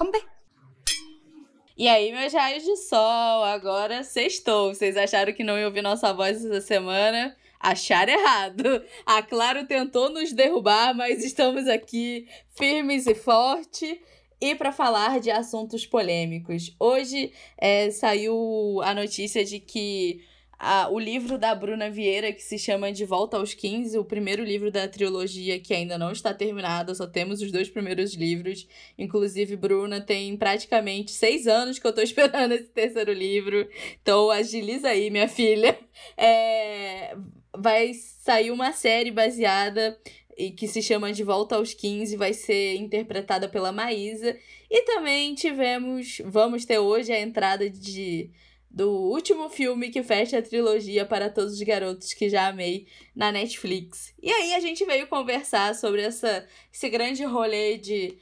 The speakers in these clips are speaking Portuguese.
Como E aí, meus raios de sol, agora sextou. Vocês acharam que não ia ouvir nossa voz essa semana? Acharam errado. A Claro tentou nos derrubar, mas estamos aqui firmes e fortes. E para falar de assuntos polêmicos. Hoje é, saiu a notícia de que a, o livro da Bruna Vieira, que se chama De Volta aos 15, o primeiro livro da trilogia que ainda não está terminado, só temos os dois primeiros livros. Inclusive, Bruna tem praticamente seis anos que eu tô esperando esse terceiro livro. Então, agiliza aí, minha filha. É, vai sair uma série baseada e que se chama De Volta aos 15, vai ser interpretada pela Maísa. E também tivemos, vamos ter hoje a entrada de do último filme que fecha a trilogia para todos os garotos que já amei na Netflix. E aí a gente veio conversar sobre essa, esse grande rolê de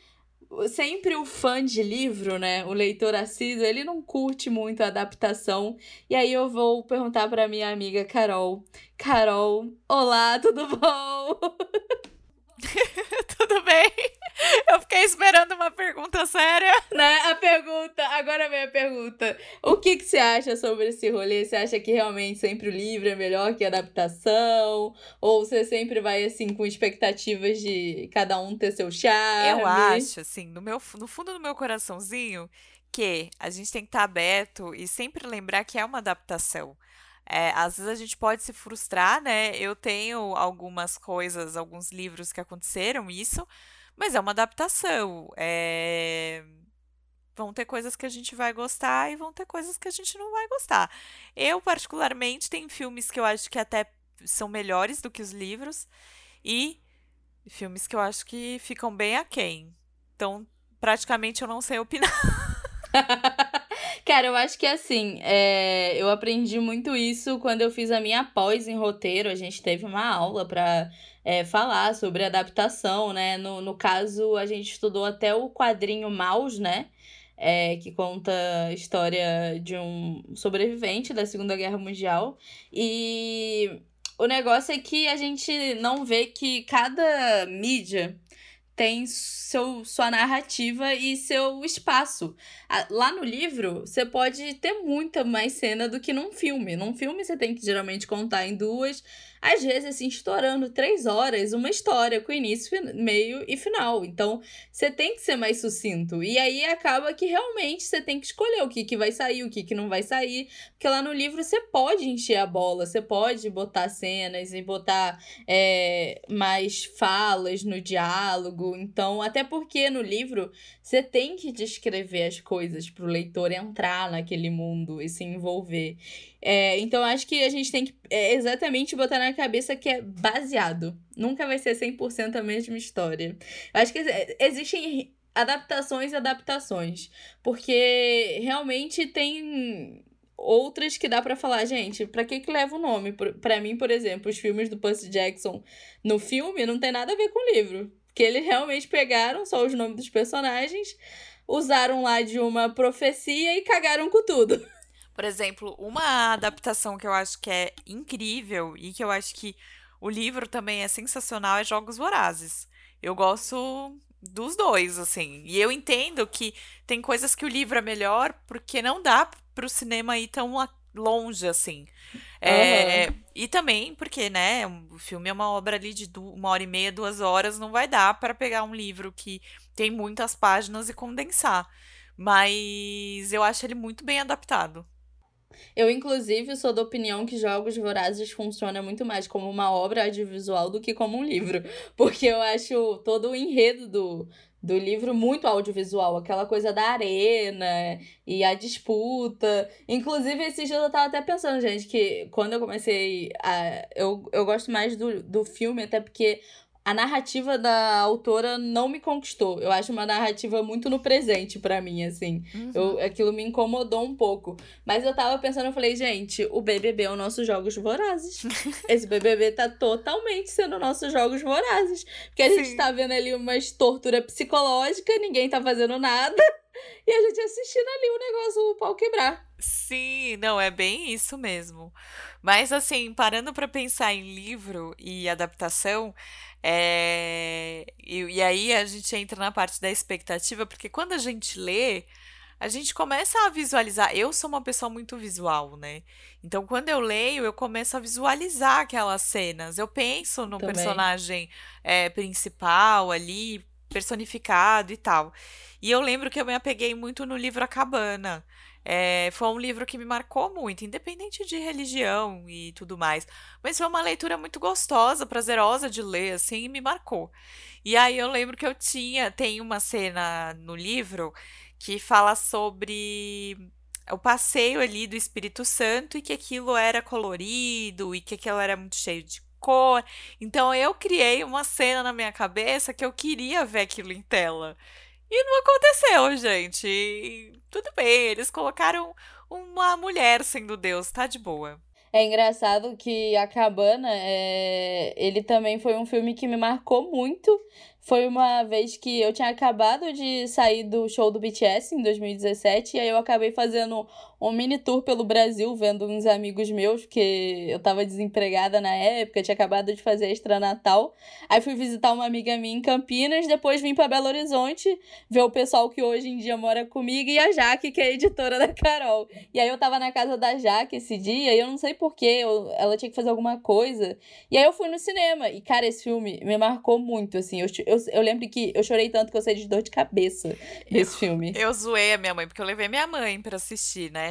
sempre o fã de livro, né, o leitor assíduo, ele não curte muito a adaptação. E aí eu vou perguntar para minha amiga Carol. Carol, olá, tudo bom? tudo bem? Eu fiquei esperando uma pergunta séria. Né? A pergunta, agora vem a pergunta. O que, que você acha sobre esse rolê? Você acha que realmente sempre o livro é melhor que a adaptação? Ou você sempre vai assim com expectativas de cada um ter seu charme? Eu acho, assim, no, meu, no fundo do meu coraçãozinho, que a gente tem que estar aberto e sempre lembrar que é uma adaptação. É, às vezes a gente pode se frustrar, né? Eu tenho algumas coisas, alguns livros que aconteceram isso, mas é uma adaptação. É... Vão ter coisas que a gente vai gostar e vão ter coisas que a gente não vai gostar. Eu, particularmente, tem filmes que eu acho que até são melhores do que os livros e filmes que eu acho que ficam bem aquém. Então, praticamente eu não sei opinar. Cara, eu acho que assim, é, eu aprendi muito isso quando eu fiz a minha pós em roteiro. A gente teve uma aula para é, falar sobre adaptação, né? No, no caso, a gente estudou até o quadrinho Maus, né? É, que conta a história de um sobrevivente da Segunda Guerra Mundial. E o negócio é que a gente não vê que cada mídia tem seu, sua narrativa e seu espaço. Lá no livro, você pode ter muita mais cena do que num filme. Num filme, você tem que geralmente contar em duas, às vezes, assim, estourando três horas, uma história com início, meio e final. Então, você tem que ser mais sucinto. E aí acaba que realmente você tem que escolher o que, que vai sair, o que, que não vai sair. Porque lá no livro você pode encher a bola, você pode botar cenas e botar é, mais falas no diálogo. Então, até porque no livro você tem que descrever as coisas para o leitor entrar naquele mundo e se envolver. É, então, acho que a gente tem que é, exatamente botar na cabeça que é baseado. Nunca vai ser 100% a mesma história. Acho que existem adaptações e adaptações. Porque realmente tem outras que dá para falar, gente, para que que leva o nome? Para mim, por exemplo, os filmes do Percy Jackson no filme não tem nada a ver com o livro. Que eles realmente pegaram só os nomes dos personagens, usaram lá de uma profecia e cagaram com tudo. Por exemplo, uma adaptação que eu acho que é incrível e que eu acho que o livro também é sensacional é Jogos Vorazes. Eu gosto dos dois, assim. E eu entendo que tem coisas que o livro é melhor porque não dá para o cinema ir tão longe, assim. É, E também porque, né, o filme é uma obra ali de uma hora e meia, duas horas, não vai dar para pegar um livro que tem muitas páginas e condensar. Mas eu acho ele muito bem adaptado. Eu, inclusive, sou da opinião que Jogos Vorazes funciona muito mais como uma obra audiovisual do que como um livro. Porque eu acho todo o enredo do, do livro muito audiovisual, aquela coisa da arena e a disputa. Inclusive, esses dias eu tava até pensando, gente, que quando eu comecei a. Eu, eu gosto mais do, do filme, até porque a narrativa da autora não me conquistou. Eu acho uma narrativa muito no presente para mim, assim. Uhum. Eu, aquilo me incomodou um pouco. Mas eu tava pensando, eu falei, gente, o BBB é o nosso Jogos Vorazes. Esse BBB tá totalmente sendo nossos Jogos Vorazes. Porque a Sim. gente tá vendo ali uma tortura psicológica, ninguém tá fazendo nada. e a gente assistindo ali o negócio, o pau quebrar. Sim, não, é bem isso mesmo. Mas assim, parando para pensar em livro e adaptação, é... e, e aí a gente entra na parte da expectativa, porque quando a gente lê, a gente começa a visualizar. Eu sou uma pessoa muito visual, né? Então, quando eu leio, eu começo a visualizar aquelas cenas. Eu penso no Também. personagem é, principal ali, personificado e tal. E eu lembro que eu me apeguei muito no livro A Cabana. É, foi um livro que me marcou muito, independente de religião e tudo mais. Mas foi uma leitura muito gostosa, prazerosa de ler, assim, e me marcou. E aí eu lembro que eu tinha, tem uma cena no livro que fala sobre o passeio ali do Espírito Santo e que aquilo era colorido e que aquilo era muito cheio de cor. Então eu criei uma cena na minha cabeça que eu queria ver aquilo em tela. E não aconteceu, gente. E tudo bem, eles colocaram uma mulher sendo Deus, tá de boa. É engraçado que A Cabana, é... ele também foi um filme que me marcou muito foi uma vez que eu tinha acabado de sair do show do BTS em 2017, e aí eu acabei fazendo um mini tour pelo Brasil, vendo uns amigos meus, porque eu tava desempregada na época, tinha acabado de fazer extra Natal. Aí fui visitar uma amiga minha em Campinas, depois vim para Belo Horizonte ver o pessoal que hoje em dia mora comigo e a Jaque, que é editora da Carol. E aí eu tava na casa da Jaque esse dia, e eu não sei porquê, ela tinha que fazer alguma coisa. E aí eu fui no cinema, e cara, esse filme me marcou muito, assim. Eu, eu eu, eu lembro que eu chorei tanto que eu saí de dor de cabeça desse eu, filme. Eu zoei a minha mãe, porque eu levei minha mãe para assistir, né?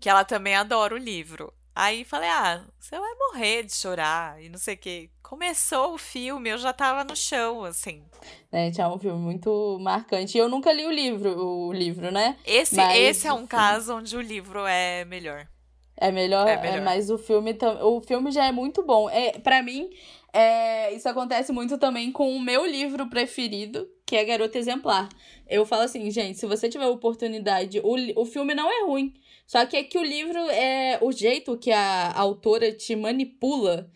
Que ela também adora o livro. Aí falei, ah, você vai morrer de chorar e não sei o quê. Começou o filme, eu já tava no chão, assim. É, tinha um filme muito marcante. E eu nunca li o livro, o livro, né? Esse, mas... esse é um caso onde o livro é melhor. É melhor, é melhor. É, mas o filme, o filme já é muito bom. É, para mim, é, isso acontece muito também com o meu livro preferido, que é Garota Exemplar. Eu falo assim, gente, se você tiver oportunidade, o, o filme não é ruim. Só que é que o livro é o jeito que a autora te manipula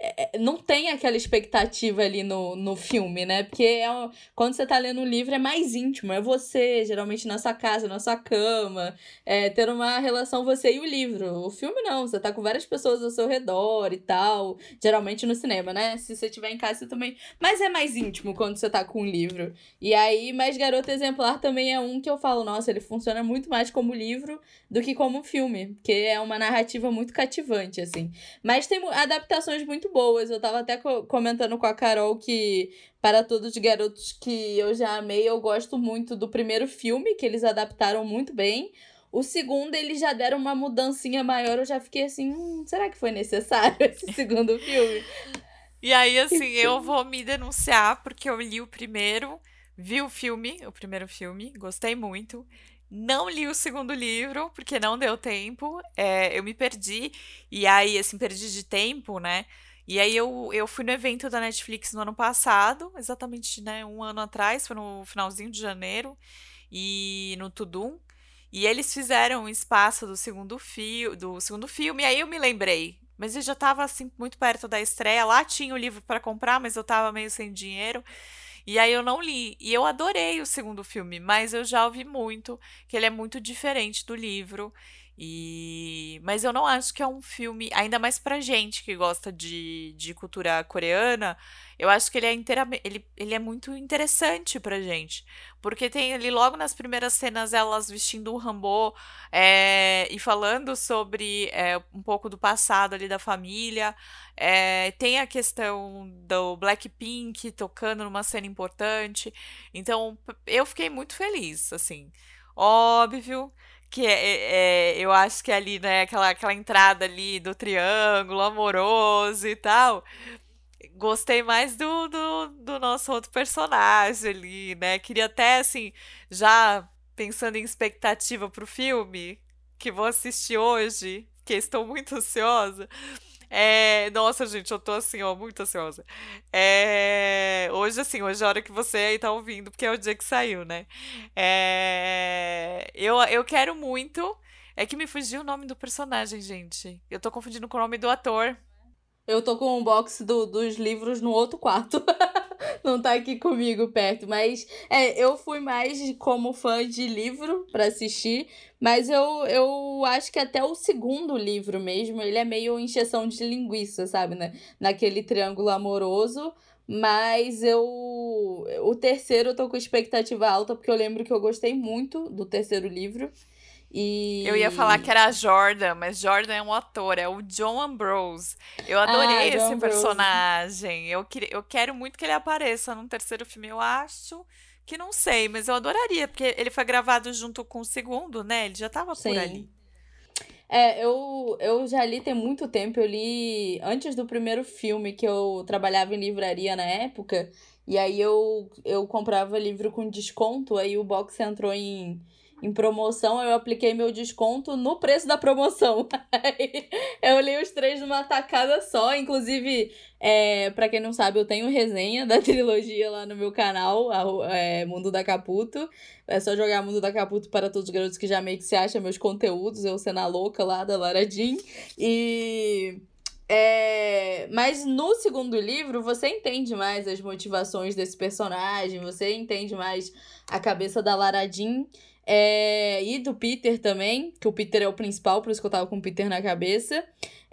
é, é, não tem aquela expectativa ali no, no filme, né? Porque é, quando você tá lendo um livro é mais íntimo, é você, geralmente na sua casa, na sua cama, é, ter uma relação você e o livro. O filme não, você tá com várias pessoas ao seu redor e tal, geralmente no cinema, né? Se você estiver em casa também. Mas é mais íntimo quando você tá com um livro. E aí, Mais Garota Exemplar também é um que eu falo, nossa, ele funciona muito mais como livro do que como filme, porque é uma narrativa muito cativante, assim. Mas tem adaptações muito muito boas. Eu tava até comentando com a Carol que, para todos os garotos que eu já amei, eu gosto muito do primeiro filme, que eles adaptaram muito bem. O segundo, eles já deram uma mudancinha maior. Eu já fiquei assim, hum, será que foi necessário esse segundo filme? E aí, assim, eu vou me denunciar porque eu li o primeiro, vi o filme, o primeiro filme, gostei muito. Não li o segundo livro, porque não deu tempo. É, eu me perdi. E aí, assim, perdi de tempo, né? E aí eu, eu fui no evento da Netflix no ano passado, exatamente né, um ano atrás, foi no finalzinho de janeiro, e no Tudum. E eles fizeram um espaço do segundo, fio, do segundo filme, e aí eu me lembrei. Mas eu já estava assim, muito perto da estreia. Lá tinha o livro para comprar, mas eu estava meio sem dinheiro. E aí eu não li. E eu adorei o segundo filme, mas eu já ouvi muito que ele é muito diferente do livro. E... Mas eu não acho que é um filme, ainda mais pra gente que gosta de, de cultura coreana, eu acho que ele é. Ele, ele é muito interessante pra gente. Porque tem ali logo nas primeiras cenas elas vestindo um rambô é, e falando sobre é, um pouco do passado ali da família. É, tem a questão do Blackpink tocando numa cena importante. Então, eu fiquei muito feliz, assim. Óbvio que é, é, é, eu acho que é ali, né, aquela, aquela entrada ali do triângulo amoroso e tal. Gostei mais do, do, do nosso outro personagem ali, né? Queria até, assim, já pensando em expectativa pro filme, que vou assistir hoje, que estou muito ansiosa. É, nossa, gente, eu tô assim, ó, muito ansiosa. É, hoje, assim, hoje é a hora que você aí tá ouvindo, porque é o dia que saiu, né? É, eu, eu quero muito. É que me fugiu o nome do personagem, gente. Eu tô confundindo com o nome do ator. Eu tô com um box do, dos livros no outro quarto. não tá aqui comigo perto. Mas é, eu fui mais como fã de livro para assistir. Mas eu, eu acho que até o segundo livro mesmo, ele é meio encheção de linguiça, sabe? Né? Naquele triângulo amoroso. Mas eu. O terceiro eu tô com expectativa alta, porque eu lembro que eu gostei muito do terceiro livro. E... Eu ia falar que era a Jordan, mas Jordan é um ator, é o John Ambrose. Eu adorei ah, esse Ambrose. personagem. Eu, que, eu quero muito que ele apareça num terceiro filme. Eu acho que não sei, mas eu adoraria, porque ele foi gravado junto com o segundo, né? Ele já tava Sim. por ali. É, eu, eu já li tem muito tempo. Eu li antes do primeiro filme, que eu trabalhava em livraria na época. E aí eu, eu comprava livro com desconto, aí o box entrou em em promoção, eu apliquei meu desconto no preço da promoção. eu li os três numa tacada só. Inclusive, é, para quem não sabe, eu tenho resenha da trilogia lá no meu canal, é, Mundo da Caputo. É só jogar Mundo da Caputo para todos os garotos que já meio que se acham meus conteúdos, eu sendo a louca lá da Lara Jean. E. É, mas no segundo livro você entende mais as motivações desse personagem, você entende mais a cabeça da Lara Jean. É, e do Peter também, que o Peter é o principal, por isso que eu tava com o Peter na cabeça.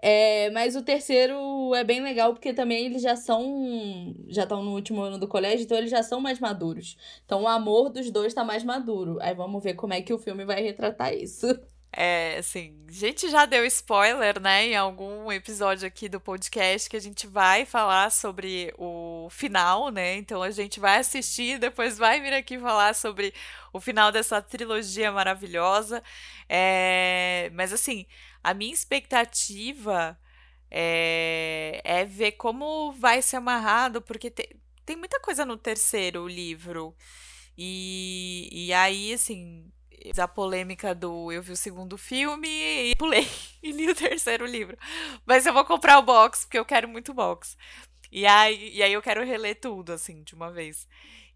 É, mas o terceiro é bem legal porque também eles já são. Já estão no último ano do colégio, então eles já são mais maduros. Então o amor dos dois tá mais maduro. Aí vamos ver como é que o filme vai retratar isso. É, assim, a gente já deu spoiler, né, em algum episódio aqui do podcast que a gente vai falar sobre o final, né? Então a gente vai assistir, depois vai vir aqui falar sobre o final dessa trilogia maravilhosa. É, mas assim, a minha expectativa é, é ver como vai ser amarrado, porque te, tem muita coisa no terceiro livro. E, e aí, assim, a polêmica do eu vi o segundo filme e pulei e li o terceiro livro. Mas eu vou comprar o box, porque eu quero muito box. E aí, e aí eu quero reler tudo, assim, de uma vez.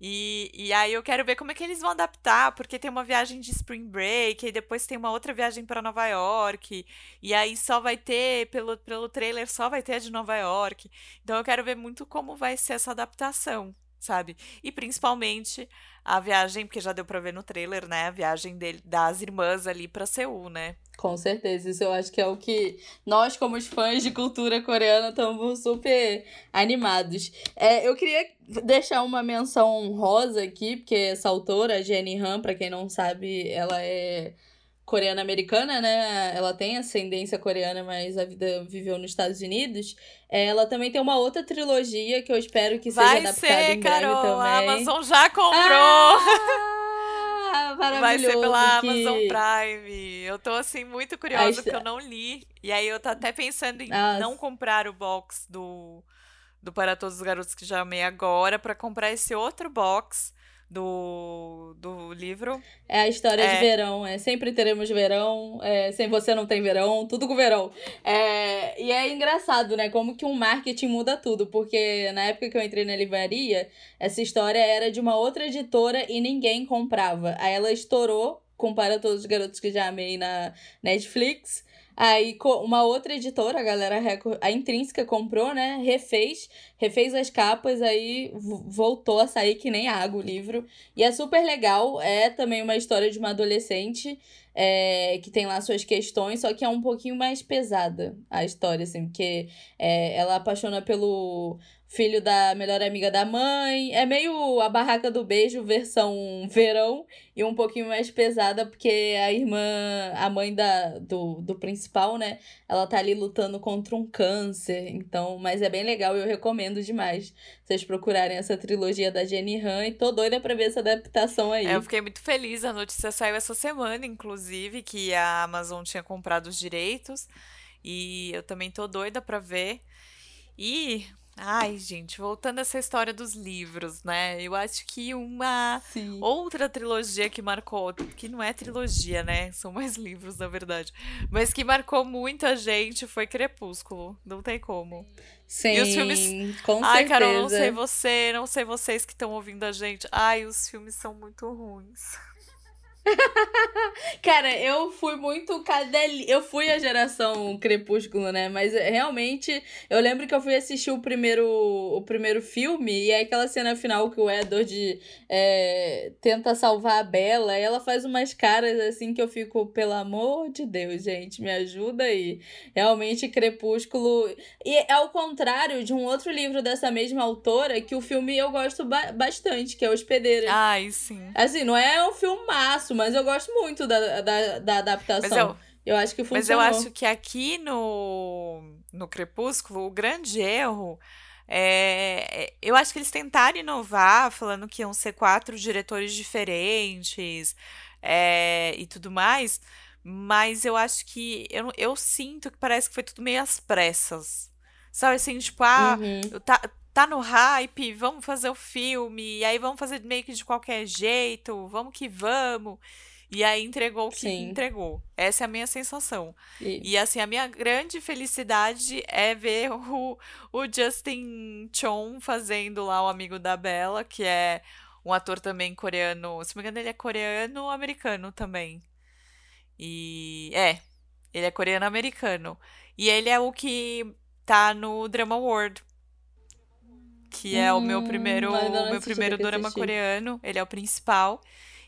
E, e aí eu quero ver como é que eles vão adaptar, porque tem uma viagem de Spring Break, e depois tem uma outra viagem para Nova York, e aí só vai ter, pelo, pelo trailer, só vai ter a de Nova York. Então eu quero ver muito como vai ser essa adaptação, sabe? E principalmente a viagem, porque já deu pra ver no trailer, né? A viagem dele, das irmãs ali pra Seul, né? Com certeza, isso eu acho que é o que nós, como os fãs de cultura coreana, estamos super animados. É, eu queria deixar uma menção rosa aqui, porque essa autora, Jenny Han, para quem não sabe, ela é coreana-americana, né? Ela tem ascendência coreana, mas a vida viveu nos Estados Unidos. É, ela também tem uma outra trilogia que eu espero que seja Vai adaptada ser, em breve Carol, também. A Amazon já comprou! Ah, Vai ser pela que... Amazon Prime. Eu tô assim muito curiosa porque eu não li. E aí eu tô até pensando em Nossa. não comprar o box do do Para Todos os Garotos que já amei agora para comprar esse outro box do, do livro. É a história é. de verão, é sempre teremos verão, é, sem você não tem verão, tudo com verão. É, e é engraçado, né? Como que um marketing muda tudo, porque na época que eu entrei na livraria, essa história era de uma outra editora e ninguém comprava. Aí ela estourou, compara todos os garotos que já amei na Netflix. Aí uma outra editora, a galera a Intrínseca comprou, né? Refez, refez as capas, aí voltou a sair que nem água o livro. E é super legal, é também uma história de uma adolescente é, que tem lá suas questões, só que é um pouquinho mais pesada a história, assim, porque é, ela apaixona pelo filho da melhor amiga da mãe. É meio a barraca do beijo, versão verão, e um pouquinho mais pesada, porque a irmã, a mãe da, do, do principal, né? Ela tá ali lutando contra um câncer. Então, mas é bem legal e eu recomendo demais vocês procurarem essa trilogia da Jenny Han. E tô doida pra ver essa adaptação aí. É, eu fiquei muito feliz. A notícia saiu essa semana, inclusive, que a Amazon tinha comprado os direitos. E eu também tô doida pra ver. E Ai, gente, voltando a essa história dos livros, né? Eu acho que uma Sim. outra trilogia que marcou, que não é trilogia, né? São mais livros, na verdade. Mas que marcou muito a gente foi Crepúsculo. Não tem como. Sim, e os filmes. Com Ai, certeza. Carol, não sei você, não sei vocês que estão ouvindo a gente. Ai, os filmes são muito ruins. Cara, eu fui muito cadelinha. Eu fui a geração Crepúsculo, né? Mas eh, realmente, eu lembro que eu fui assistir o primeiro, o primeiro filme e é aquela cena final que o Edward é, tenta salvar a Bella e ela faz umas caras assim que eu fico, pelo amor de Deus, gente, me ajuda aí. Realmente, Crepúsculo. E ao contrário de um outro livro dessa mesma autora, que o filme eu gosto ba bastante, que é Hospedeira. Ai, sim. Assim, não é um filmaço, mas eu gosto muito da, da, da adaptação. Eu, eu, acho que funcionou. Mas eu acho que aqui no, no Crepúsculo, o grande erro. É, eu acho que eles tentaram inovar, falando que iam ser quatro diretores diferentes é, e tudo mais, mas eu acho que. Eu, eu sinto que parece que foi tudo meio às pressas. Sabe assim, tipo, ah, uhum. tá, tá no hype, vamos fazer o filme, e aí vamos fazer meio que de qualquer jeito, vamos que vamos. E aí entregou o que Sim. entregou. Essa é a minha sensação. E... e... assim, a minha grande felicidade é ver o, o Justin Chon fazendo lá o amigo da Bella, que é um ator também coreano. Se não me engano, ele é coreano-americano também. E. É, ele é coreano-americano. E ele é o que tá no Drama World. Que é hum, o meu primeiro, o meu primeiro drama coreano. Ele é o principal.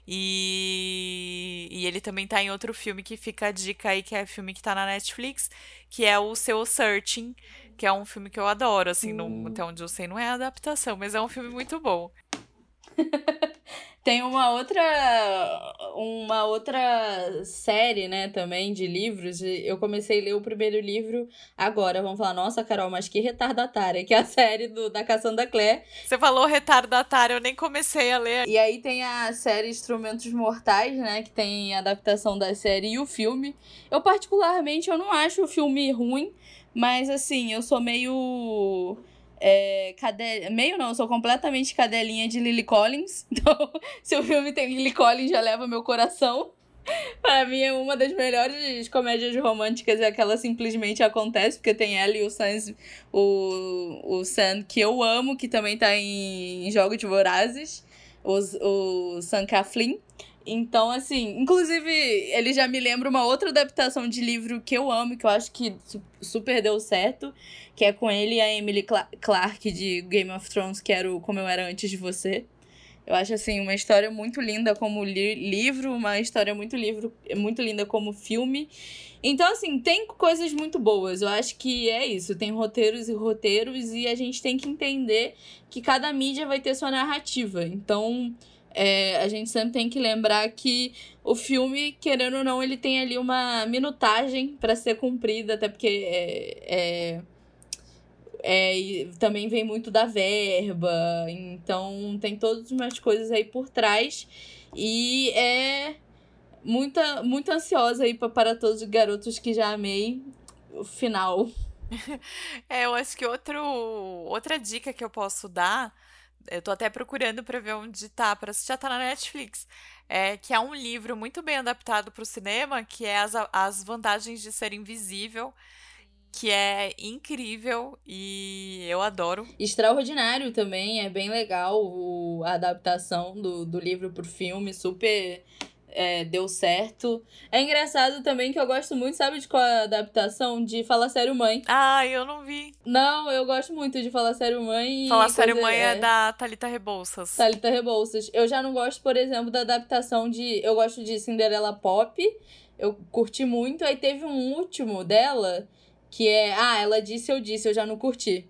E, e ele também tá em outro filme que fica a dica aí, que é filme que tá na Netflix, que é o Seu Searching, que é um filme que eu adoro, assim, hum. até onde eu sei não é adaptação, mas é um filme muito bom. Tem uma outra uma outra série, né, também de livros. Eu comecei a ler o primeiro livro agora. Vamos falar, nossa, Carol, mas que retardatária, que é a série do, da Cassandra Clare. Você falou retardatária, eu nem comecei a ler. E aí tem a série Instrumentos Mortais, né, que tem a adaptação da série e o filme. Eu particularmente eu não acho o filme ruim, mas assim, eu sou meio é, cade... Meio não, eu sou completamente cadelinha de Lily Collins. Então, se o filme tem Lily Collins, já leva meu coração. Para mim é uma das melhores comédias românticas é aquela simplesmente acontece, porque tem ela e o Sam, o, o Sam que eu amo, que também tá em, em Jogos de Vorazes, os, o Sam Claflin. Então, assim, inclusive, ele já me lembra uma outra adaptação de livro que eu amo, que eu acho que super deu certo, que é com ele e a Emily Clark de Game of Thrones, que era o Como Eu Era Antes de Você. Eu acho, assim, uma história muito linda como li livro, uma história muito, livro, muito linda como filme. Então, assim, tem coisas muito boas. Eu acho que é isso. Tem roteiros e roteiros, e a gente tem que entender que cada mídia vai ter sua narrativa. Então é, a gente sempre tem que lembrar que o filme, querendo ou não, ele tem ali uma minutagem para ser cumprida, até porque é, é, é, também vem muito da verba, então tem todas umas coisas aí por trás. E é muita, muito ansiosa aí pra, para todos os garotos que já amei o final. É, eu acho que outro, outra dica que eu posso dar eu tô até procurando pra ver onde tá, para assistir, já tá na Netflix. É, que é um livro muito bem adaptado para o cinema, que é as, as Vantagens de Ser Invisível, que é incrível e eu adoro. Extraordinário também, é bem legal o, a adaptação do, do livro pro filme, super é, deu certo. É engraçado também que eu gosto muito, sabe de qual é a adaptação? De Fala Sério Mãe. Ah, eu não vi. Não, eu gosto muito de Fala Sério Mãe. Fala Sério Mãe é, é da Talita Rebouças. Talita Rebouças. Eu já não gosto, por exemplo, da adaptação de. Eu gosto de Cinderela Pop. Eu curti muito. Aí teve um último dela que é. Ah, ela disse, eu disse, eu já não curti.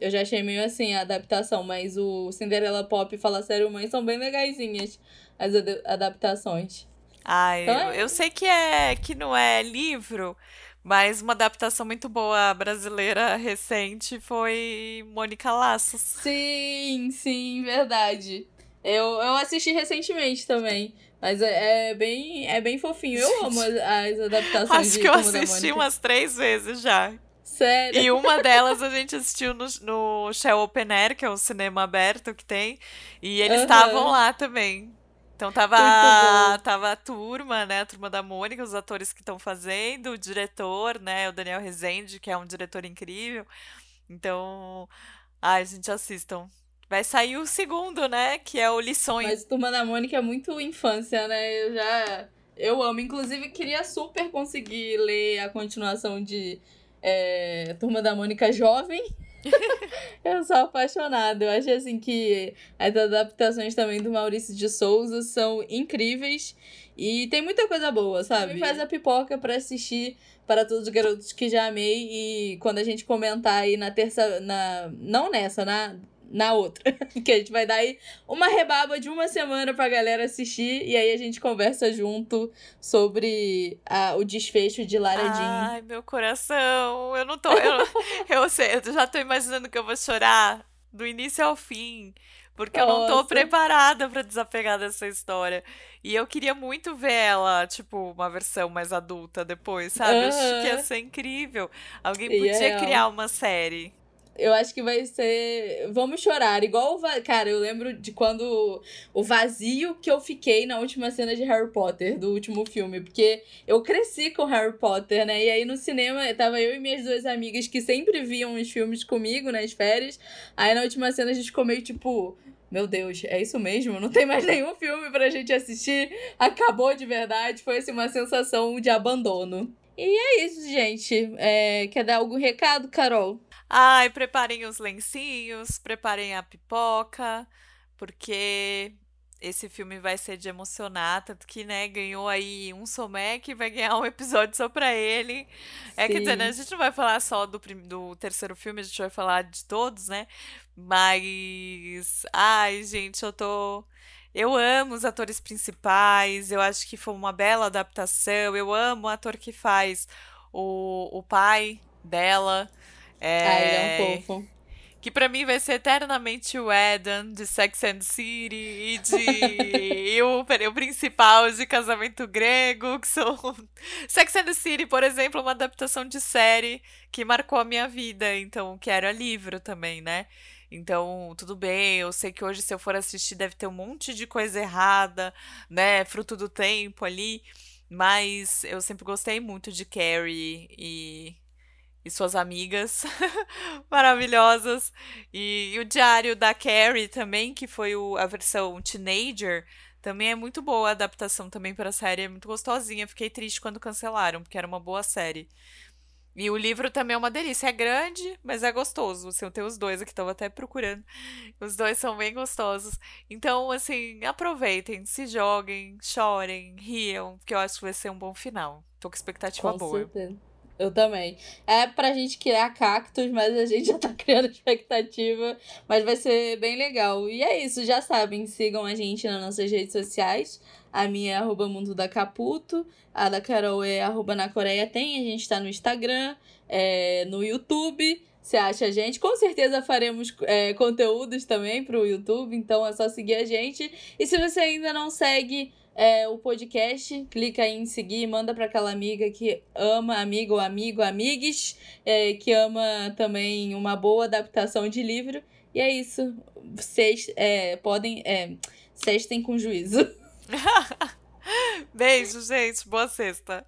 Eu já achei meio assim a adaptação, mas o Cinderela Pop e Fala Sério Mãe são bem legaisinhas as ad adaptações. Ah, então, eu, é... eu sei que é que não é livro, mas uma adaptação muito boa brasileira recente foi Mônica Laços. Sim, sim, verdade. Eu, eu assisti recentemente também. Mas é, é bem, é bem fofinho. Eu amo as, as adaptações Acho que eu assisti umas três vezes já. Sério? E uma delas a gente assistiu no, no Shell Open Air, que é um cinema aberto que tem. E eles estavam uhum. lá também. Então tava, tava a turma, né? A turma da Mônica, os atores que estão fazendo, o diretor, né? O Daniel Rezende, que é um diretor incrível. Então, ai, gente, assistam. Vai sair o segundo, né? Que é o Lições. Mas Turma da Mônica é muito infância, né? Eu já. Eu amo. Inclusive, queria super conseguir ler a continuação de é, Turma da Mônica Jovem. eu sou apaixonada. Eu acho assim que as adaptações também do Maurício de Souza são incríveis. E tem muita coisa boa, sabe? Faz a pipoca para assistir para todos os garotos que já amei. E quando a gente comentar aí na terça. Na, não nessa, na na outra. que a gente vai dar aí uma rebaba de uma semana pra galera assistir e aí a gente conversa junto sobre a, o desfecho de Lara Jean. Ai, meu coração, eu não tô. Eu, eu, sei, eu já tô imaginando que eu vou chorar do início ao fim. Porque Nossa. eu não tô preparada para desapegar dessa história. E eu queria muito ver ela, tipo, uma versão mais adulta depois, sabe? Uhum. Acho que ia ser incrível. Alguém podia yeah. criar uma série eu acho que vai ser. Vamos chorar. Igual o. Va... Cara, eu lembro de quando. O vazio que eu fiquei na última cena de Harry Potter, do último filme. Porque eu cresci com Harry Potter, né? E aí no cinema tava eu e minhas duas amigas que sempre viam os filmes comigo nas férias. Aí na última cena a gente ficou meio tipo. Meu Deus, é isso mesmo? Não tem mais nenhum filme pra gente assistir. Acabou de verdade. Foi assim, uma sensação de abandono. E é isso, gente. É... Quer dar algum recado, Carol? Ai, preparem os lencinhos, preparem a pipoca, porque esse filme vai ser de emocionar, tanto que, né, ganhou aí um Somek e vai ganhar um episódio só pra ele. É, quer dizer, né, a gente não vai falar só do, do terceiro filme, a gente vai falar de todos, né? Mas, ai, gente, eu tô... Eu amo os atores principais, eu acho que foi uma bela adaptação, eu amo o ator que faz o, o pai dela. É... Ah, ele é um fofo. Que pra mim vai ser eternamente o Eden de Sex and City e de. e o, o principal de Casamento Grego, que são. Sex and the City, por exemplo, uma adaptação de série que marcou a minha vida, então, que era livro também, né? Então, tudo bem, eu sei que hoje, se eu for assistir, deve ter um monte de coisa errada, né? Fruto do tempo ali. Mas eu sempre gostei muito de Carrie e e suas amigas maravilhosas. E, e, o diário da Carrie também, que foi o, a versão teenager, também é muito boa a adaptação também para a série, é muito gostosinha. Fiquei triste quando cancelaram, porque era uma boa série. E o livro também é uma delícia. É grande, mas é gostoso. Assim, eu tenho os dois aqui, estava até procurando. Os dois são bem gostosos. Então, assim, aproveitem, se joguem, chorem, riam, porque eu acho que vai ser um bom final. Tô com expectativa com boa. Certeza. Eu também. É pra gente criar cactos, mas a gente já tá criando expectativa. Mas vai ser bem legal. E é isso, já sabem. Sigam a gente nas nossas redes sociais. A minha é arroba Mundo da Caputo. A da Carol é arroba na Coreia Tem. A gente tá no Instagram, é, no YouTube. Você acha a gente? Com certeza faremos é, conteúdos também pro YouTube. Então é só seguir a gente. E se você ainda não segue é, o podcast, clica em seguir, manda para aquela amiga que ama, amigo, amigo, amigues, é, que ama também uma boa adaptação de livro. E é isso. Vocês é, podem. É, têm com juízo. Beijo, gente. Boa sexta.